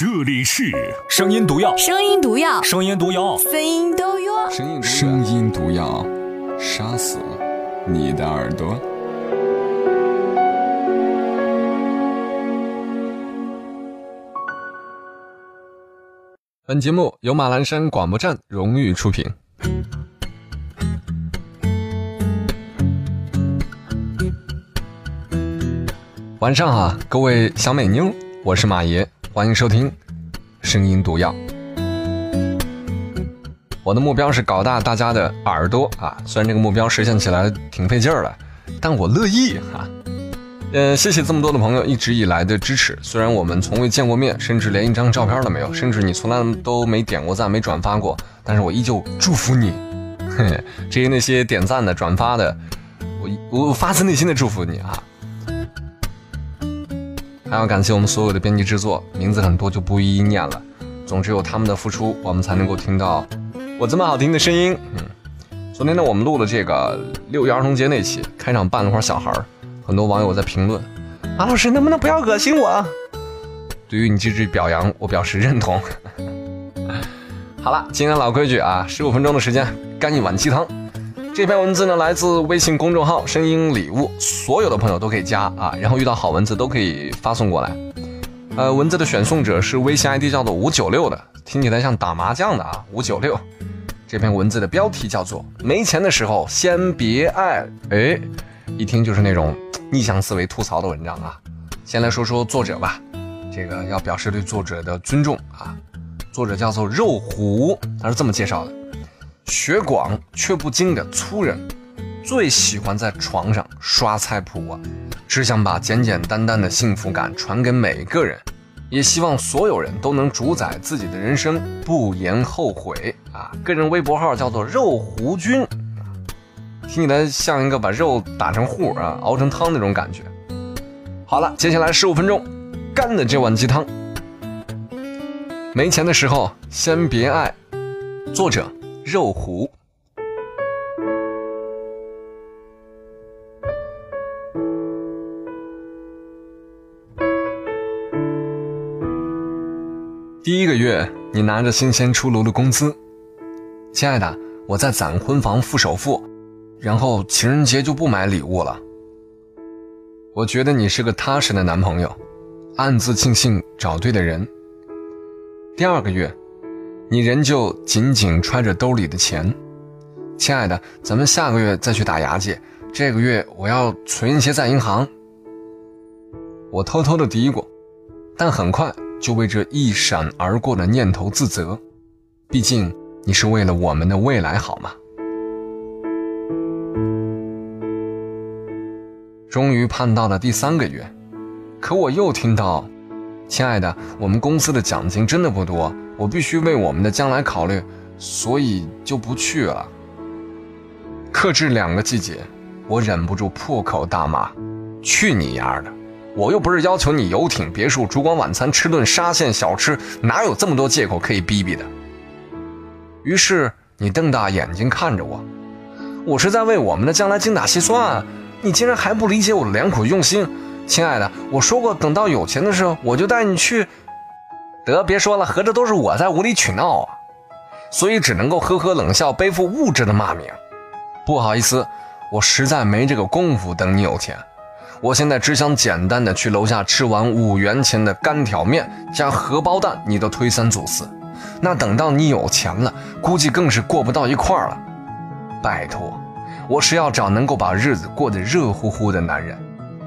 这里是声音毒药，声音毒药，声音毒药，声音毒药。声音声音毒药，杀死你的耳朵。本节目由马栏山广播站荣誉出品。晚上好，各位小美妞，我是马爷，欢迎收听《声音毒药》。我的目标是搞大大家的耳朵啊，虽然这个目标实现起来挺费劲儿的，但我乐意哈。呃，谢谢这么多的朋友一直以来的支持，虽然我们从未见过面，甚至连一张照片都没有，甚至你从来都没点过赞、没转发过，但是我依旧祝福你。嘿，至于那些点赞的、转发的，我我发自内心的祝福你啊。还要感谢我们所有的编辑制作，名字很多就不一一念了。总之有他们的付出，我们才能够听到我这么好听的声音。嗯，昨天呢，我们录了这个六一儿童节那期，开场扮了块小孩儿，很多网友在评论：“马老师能不能不要恶心我？”对于你这句表扬，我表示认同。好了，今天老规矩啊，十五分钟的时间，干一碗鸡汤。这篇文字呢，来自微信公众号“声音礼物”，所有的朋友都可以加啊，然后遇到好文字都可以发送过来。呃，文字的选送者是微信 ID 叫做五九六的，听起来像打麻将的啊，五九六。这篇文字的标题叫做“没钱的时候先别爱”，哎，一听就是那种逆向思维吐槽的文章啊。先来说说作者吧，这个要表示对作者的尊重啊。作者叫做肉虎，他是这么介绍的。学广却不精的粗人，最喜欢在床上刷菜谱啊，只想把简简单单的幸福感传给每个人，也希望所有人都能主宰自己的人生，不言后悔啊！个人微博号叫做肉胡君，听起来像一个把肉打成糊啊，熬成汤那种感觉。好了，接下来十五分钟，干的这碗鸡汤。没钱的时候先别爱，作者。肉糊。第一个月，你拿着新鲜出炉的工资，亲爱的，我在攒婚房付首付，然后情人节就不买礼物了。我觉得你是个踏实的男朋友，暗自庆幸找对的人。第二个月。你仍旧紧紧揣着兜里的钱，亲爱的，咱们下个月再去打牙祭。这个月我要存一些在银行。我偷偷的嘀咕，但很快就为这一闪而过的念头自责。毕竟你是为了我们的未来好吗？终于盼到了第三个月，可我又听到，亲爱的，我们公司的奖金真的不多。我必须为我们的将来考虑，所以就不去了。克制两个季节，我忍不住破口大骂：“去你丫的！我又不是要求你游艇、别墅、烛光晚餐、吃顿沙县小吃，哪有这么多借口可以逼逼的？”于是你瞪大眼睛看着我，我是在为我们的将来精打细算，你竟然还不理解我的良苦用心，亲爱的，我说过等到有钱的时候我就带你去。得别说了，合着都是我在无理取闹啊，所以只能够呵呵冷笑，背负物质的骂名。不好意思，我实在没这个功夫等你有钱。我现在只想简单的去楼下吃完五元钱的干挑面加荷包蛋，你都推三阻四。那等到你有钱了，估计更是过不到一块儿了。拜托，我是要找能够把日子过得热乎乎的男人，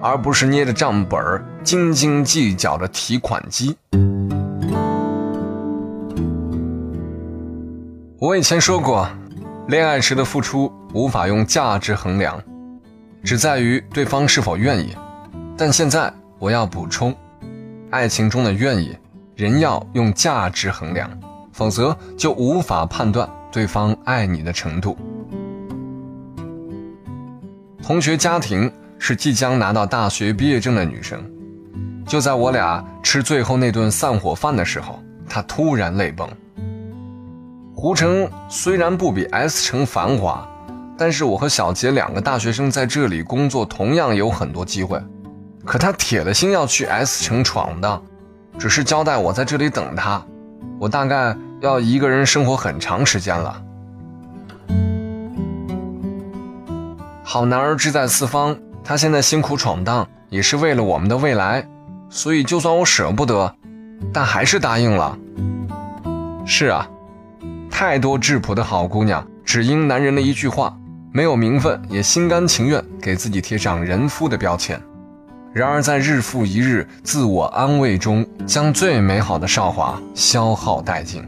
而不是捏着账本儿斤斤计较的提款机。我以前说过，恋爱时的付出无法用价值衡量，只在于对方是否愿意。但现在我要补充，爱情中的愿意，人要用价值衡量，否则就无法判断对方爱你的程度。同学家庭是即将拿到大学毕业证的女生，就在我俩吃最后那顿散伙饭的时候，她突然泪崩。湖城虽然不比 S 城繁华，但是我和小杰两个大学生在这里工作同样有很多机会。可他铁了心要去 S 城闯荡，只是交代我在这里等他。我大概要一个人生活很长时间了。好男儿志在四方，他现在辛苦闯荡，也是为了我们的未来。所以，就算我舍不得，但还是答应了。是啊，太多质朴的好姑娘，只因男人的一句话，没有名分，也心甘情愿给自己贴上人夫的标签。然而，在日复一日自我安慰中，将最美好的韶华消耗殆尽。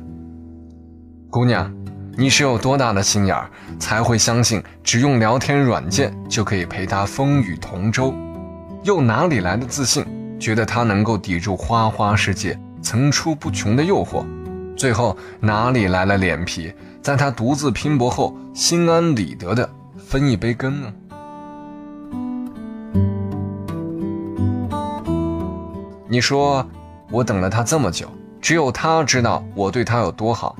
姑娘，你是有多大的心眼儿，才会相信只用聊天软件就可以陪他风雨同舟？又哪里来的自信，觉得他能够抵住花花世界层出不穷的诱惑？最后哪里来了脸皮，在他独自拼搏后，心安理得的分一杯羹呢？你说，我等了他这么久，只有他知道我对他有多好，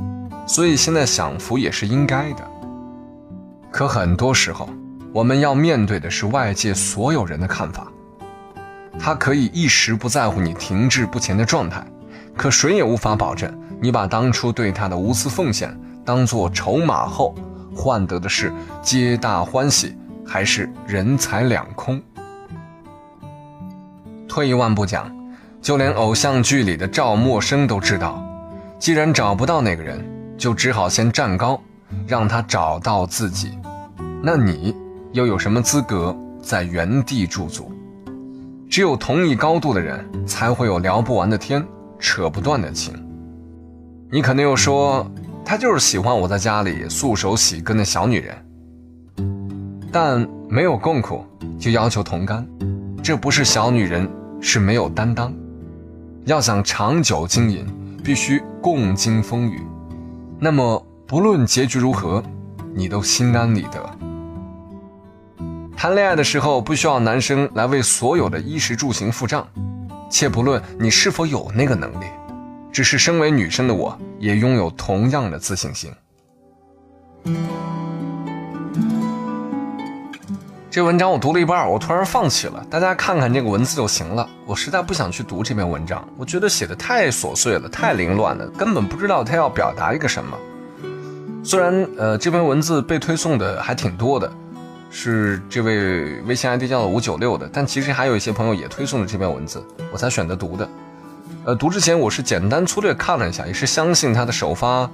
所以现在享福也是应该的。可很多时候，我们要面对的是外界所有人的看法。他可以一时不在乎你停滞不前的状态，可谁也无法保证。你把当初对他的无私奉献当做筹码后，换得的是皆大欢喜，还是人财两空？退一万步讲，就连偶像剧里的赵默笙都知道，既然找不到那个人，就只好先站高，让他找到自己。那你又有什么资格在原地驻足？只有同一高度的人，才会有聊不完的天，扯不断的情。你可能又说，他就是喜欢我在家里素手洗根的小女人，但没有共苦就要求同甘，这不是小女人，是没有担当。要想长久经营，必须共经风雨。那么不论结局如何，你都心安理得。谈恋爱的时候，不需要男生来为所有的衣食住行付账，且不论你是否有那个能力。只是身为女生的我，也拥有同样的自信心。这文章我读了一半，我突然放弃了。大家看看这个文字就行了。我实在不想去读这篇文章，我觉得写的太琐碎了，太凌乱了，根本不知道他要表达一个什么。虽然呃这篇文字被推送的还挺多的，是这位微信 ID 叫五九六的，但其实还有一些朋友也推送了这篇文字，我才选择读的。呃，读之前我是简单粗略看了一下，也是相信他的首发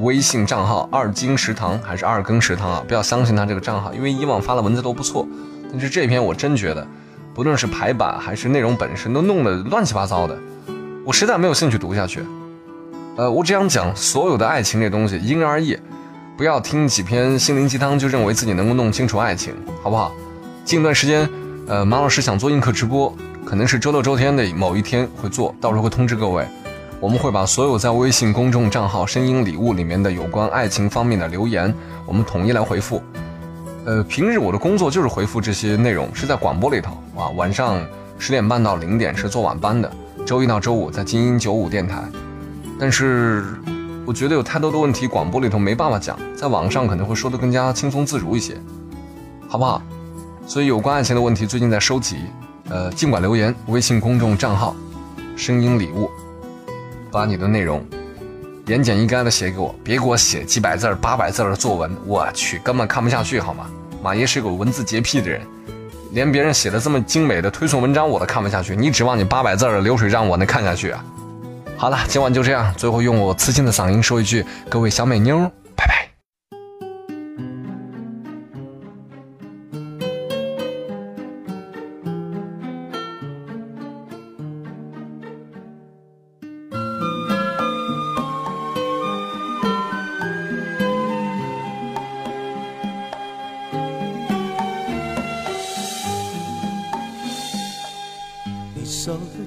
微信账号“二金食堂”还是“二更食堂”啊？不要相信他这个账号，因为以往发的文字都不错，但是这篇我真觉得，不论是排版还是内容本身，都弄得乱七八糟的，我实在没有兴趣读下去。呃，我只想讲，所有的爱情这东西因人而异，不要听几篇心灵鸡汤就认为自己能够弄清楚爱情，好不好？近段时间，呃，马老师想做映客直播。可能是周六周天的某一天会做到时候会通知各位，我们会把所有在微信公众账号“声音礼物”里面的有关爱情方面的留言，我们统一来回复。呃，平日我的工作就是回复这些内容，是在广播里头啊，晚上十点半到零点是做晚班的，周一到周五在精英九五电台。但是我觉得有太多的问题广播里头没办法讲，在网上可能会说得更加轻松自如一些，好不好？所以有关爱情的问题最近在收集。呃，尽管留言，微信公众账号“声音礼物”，把你的内容言简意赅的写给我，别给我写几百字、八百字的作文，我去，根本看不下去，好吗？马爷是个文字洁癖的人，连别人写的这么精美的推送文章我都看不下去，你指望你八百字的流水账我能看下去啊？好了，今晚就这样，最后用我磁性的嗓音说一句，各位小美妞。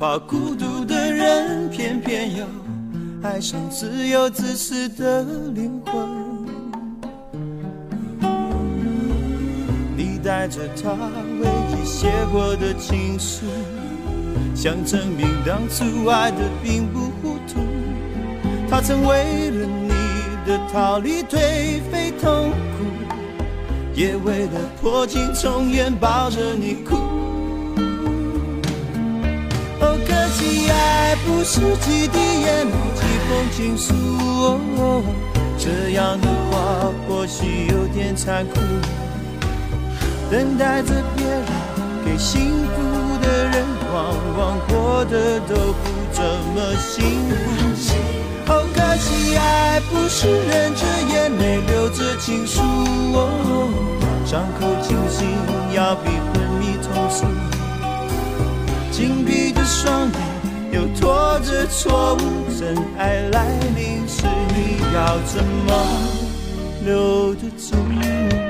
怕孤独的人，偏偏又爱上自由自私的灵魂。你带着他唯一写过的情书，想证明当初爱的并不糊涂。他曾为了你的逃离颓废痛苦，也为了破镜重圆抱着你哭。爱不是几滴眼泪几封情书，哦，这样的话或许有点残酷。等待着别人给幸福的人，往往过得都不怎么幸福。哦，可惜爱不是忍着眼泪留着情书，哦，伤口清醒要比昏迷痛楚。紧闭的双眼又拖着错误，真爱来临时你要怎么留得住？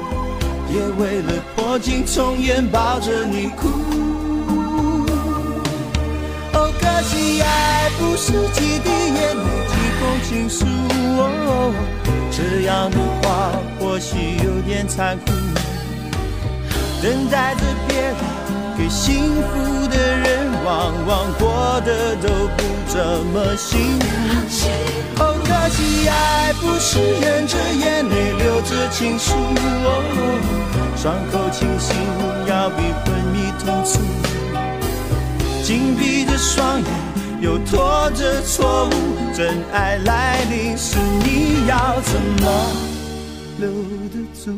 也为了破镜重圆抱着你哭。哦，可惜爱不是几滴眼泪几封情书，哦，这样的话或许有点残酷。等待着别人给幸福的人，往往过得都不怎么幸福。可惜爱不是忍着眼泪流着情书，哦伤口清醒要比昏迷痛楚。紧闭着双眼又拖着错误，真爱来临时你要怎么留得住？